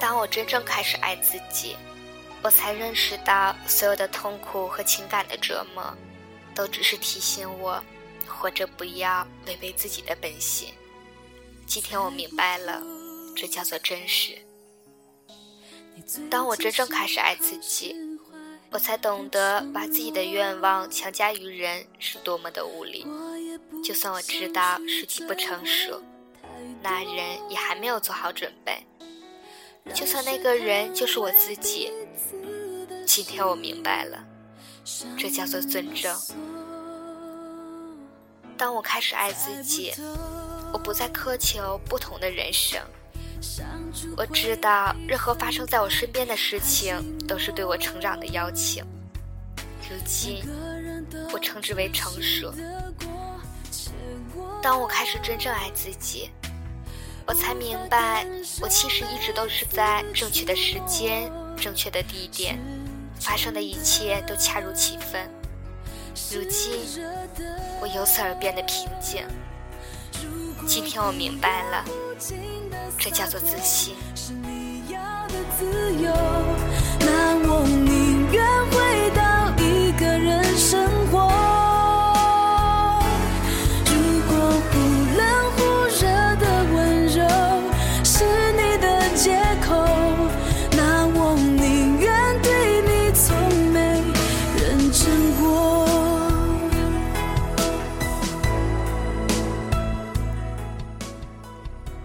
当我真正开始爱自己，我才认识到，所有的痛苦和情感的折磨，都只是提醒我，活着不要违背自己的本心。今天我明白了，这叫做真实。当我真正开始爱自己，我才懂得把自己的愿望强加于人是多么的无力。就算我知道时机不成熟，那人也还没有做好准备。就算那个人就是我自己，今天我明白了，这叫做尊重。当我开始爱自己，我不再苛求不同的人生。我知道，任何发生在我身边的事情，都是对我成长的邀请。如今，我称之为成熟。当我开始真正爱自己，我才明白，我其实一直都是在正确的时间、正确的地点，发生的一切都恰如其分。如今，我由此而变得平静。今天我明白了，这叫做自信。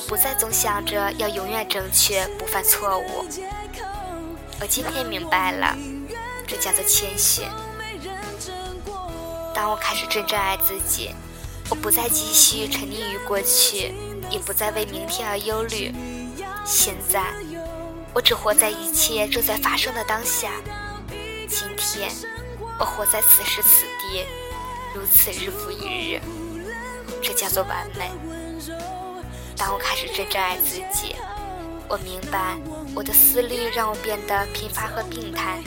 我不再总想着要永远正确不犯错误。我今天明白了，这叫做谦逊。当我开始真正爱自己，我不再继续沉溺于过去，也不再为明天而忧虑。现在，我只活在一切正在发生的当下。今天，我活在此时此地，如此日复一日，这叫做完美。当我开始真正爱自己，我明白我的思虑让我变得贫乏和病态，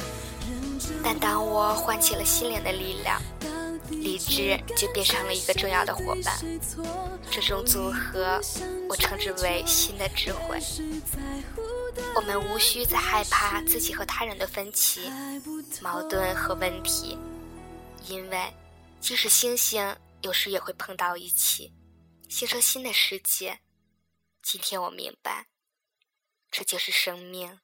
但当我唤起了心灵的力量。理智就变成了一个重要的伙伴，这种组合我称之为新的智慧。我们无需再害怕自己和他人的分歧、矛盾和问题，因为即使星星有时也会碰到一起，形成新的世界。今天我明白，这就是生命。